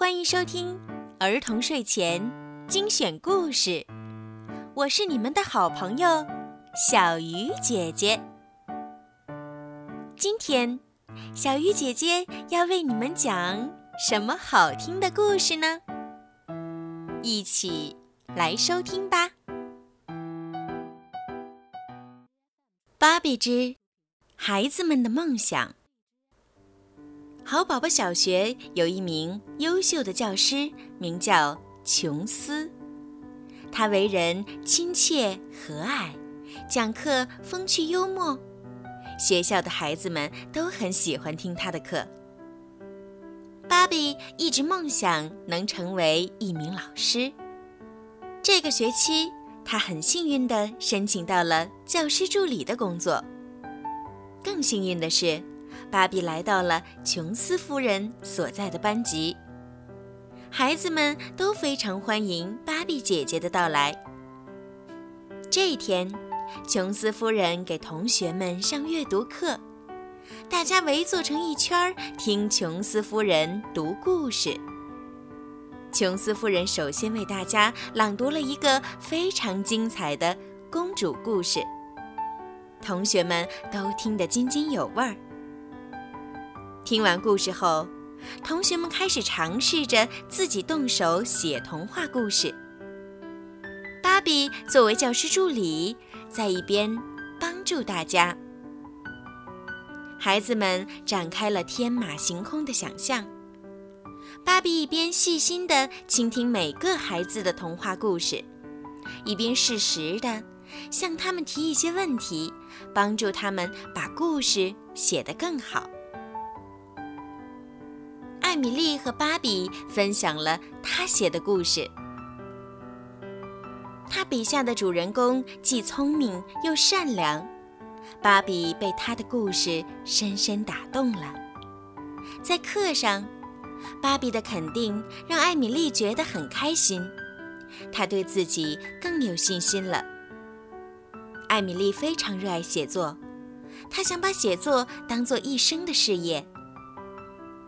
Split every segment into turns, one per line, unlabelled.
欢迎收听儿童睡前精选故事，我是你们的好朋友小鱼姐姐。今天，小鱼姐姐要为你们讲什么好听的故事呢？一起来收听吧。芭比之孩子们的梦想。好宝宝小学有一名优秀的教师，名叫琼斯。他为人亲切和蔼，讲课风趣幽默，学校的孩子们都很喜欢听他的课。芭比一直梦想能成为一名老师。这个学期，他很幸运地申请到了教师助理的工作。更幸运的是。芭比来到了琼斯夫人所在的班级，孩子们都非常欢迎芭比姐姐的到来。这一天，琼斯夫人给同学们上阅读课，大家围坐成一圈听琼斯夫人读故事。琼斯夫人首先为大家朗读了一个非常精彩的公主故事，同学们都听得津津有味儿。听完故事后，同学们开始尝试着自己动手写童话故事。芭比作为教师助理，在一边帮助大家。孩子们展开了天马行空的想象。芭比一边细心地倾听每个孩子的童话故事，一边适时地向他们提一些问题，帮助他们把故事写得更好。艾米丽和芭比分享了她写的故事。她笔下的主人公既聪明又善良，芭比被他的故事深深打动了。在课上，芭比的肯定让艾米丽觉得很开心，她对自己更有信心了。艾米丽非常热爱写作，她想把写作当做一生的事业。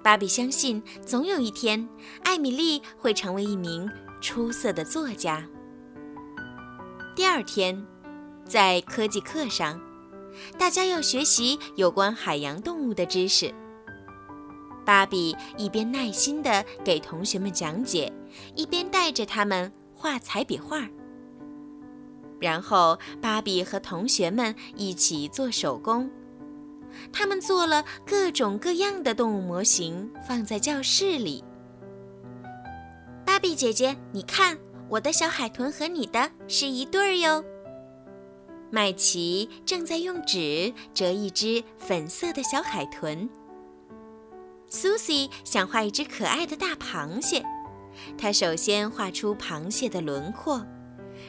芭比相信，总有一天，艾米丽会成为一名出色的作家。第二天，在科技课上，大家要学习有关海洋动物的知识。芭比一边耐心地给同学们讲解，一边带着他们画彩笔画。然后，芭比和同学们一起做手工。他们做了各种各样的动物模型，放在教室里。芭比姐姐，你看，我的小海豚和你的是一对儿哟。麦琪正在用纸折一只粉色的小海豚。苏西想画一只可爱的大螃蟹，她首先画出螃蟹的轮廓，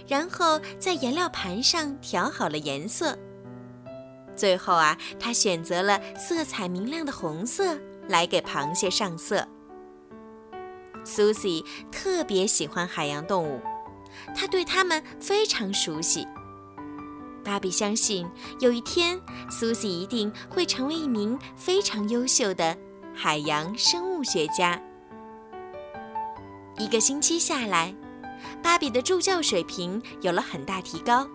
然后在颜料盘上调好了颜色。最后啊，他选择了色彩明亮的红色来给螃蟹上色。Susie 特别喜欢海洋动物，她对它们非常熟悉。芭比相信有一天，Susie 一定会成为一名非常优秀的海洋生物学家。一个星期下来，芭比的助教水平有了很大提高。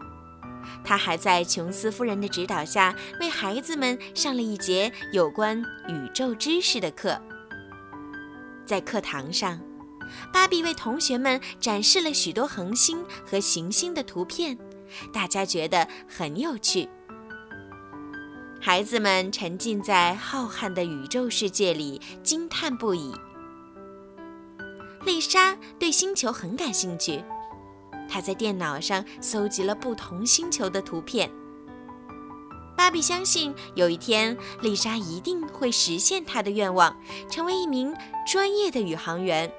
他还在琼斯夫人的指导下，为孩子们上了一节有关宇宙知识的课。在课堂上，芭比为同学们展示了许多恒星和行星的图片，大家觉得很有趣。孩子们沉浸在浩瀚的宇宙世界里，惊叹不已。丽莎对星球很感兴趣。他在电脑上搜集了不同星球的图片。芭比相信有一天，丽莎一定会实现她的愿望，成为一名专业的宇航员。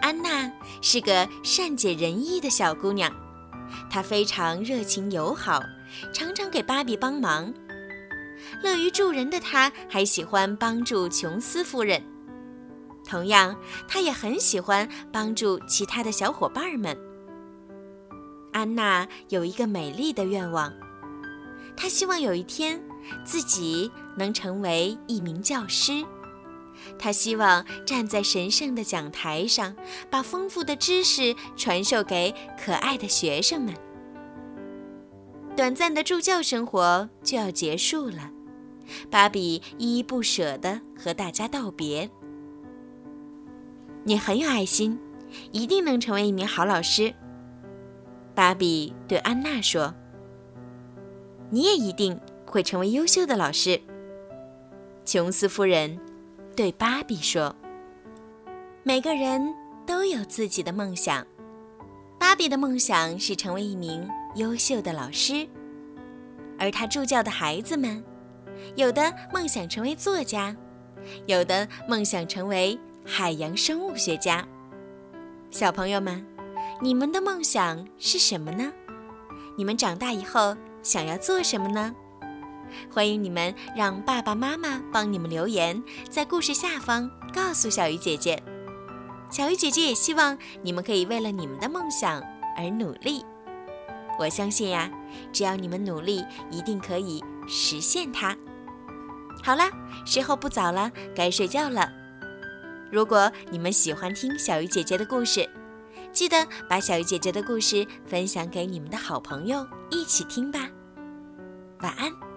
安娜是个善解人意的小姑娘，她非常热情友好，常常给芭比帮忙。乐于助人的她，还喜欢帮助琼斯夫人。同样，他也很喜欢帮助其他的小伙伴们。安娜有一个美丽的愿望，她希望有一天自己能成为一名教师，她希望站在神圣的讲台上，把丰富的知识传授给可爱的学生们。短暂的助教生活就要结束了，芭比依依不舍地和大家道别。你很有爱心，一定能成为一名好老师。芭比对安娜说：“你也一定会成为优秀的老师。”琼斯夫人。对芭比说：“每个人都有自己的梦想。芭比的梦想是成为一名优秀的老师，而他助教的孩子们，有的梦想成为作家，有的梦想成为海洋生物学家。小朋友们，你们的梦想是什么呢？你们长大以后想要做什么呢？”欢迎你们让爸爸妈妈帮你们留言，在故事下方告诉小鱼姐姐。小鱼姐姐也希望你们可以为了你们的梦想而努力。我相信呀，只要你们努力，一定可以实现它。好了，时候不早了，该睡觉了。如果你们喜欢听小鱼姐姐的故事，记得把小鱼姐姐的故事分享给你们的好朋友一起听吧。晚安。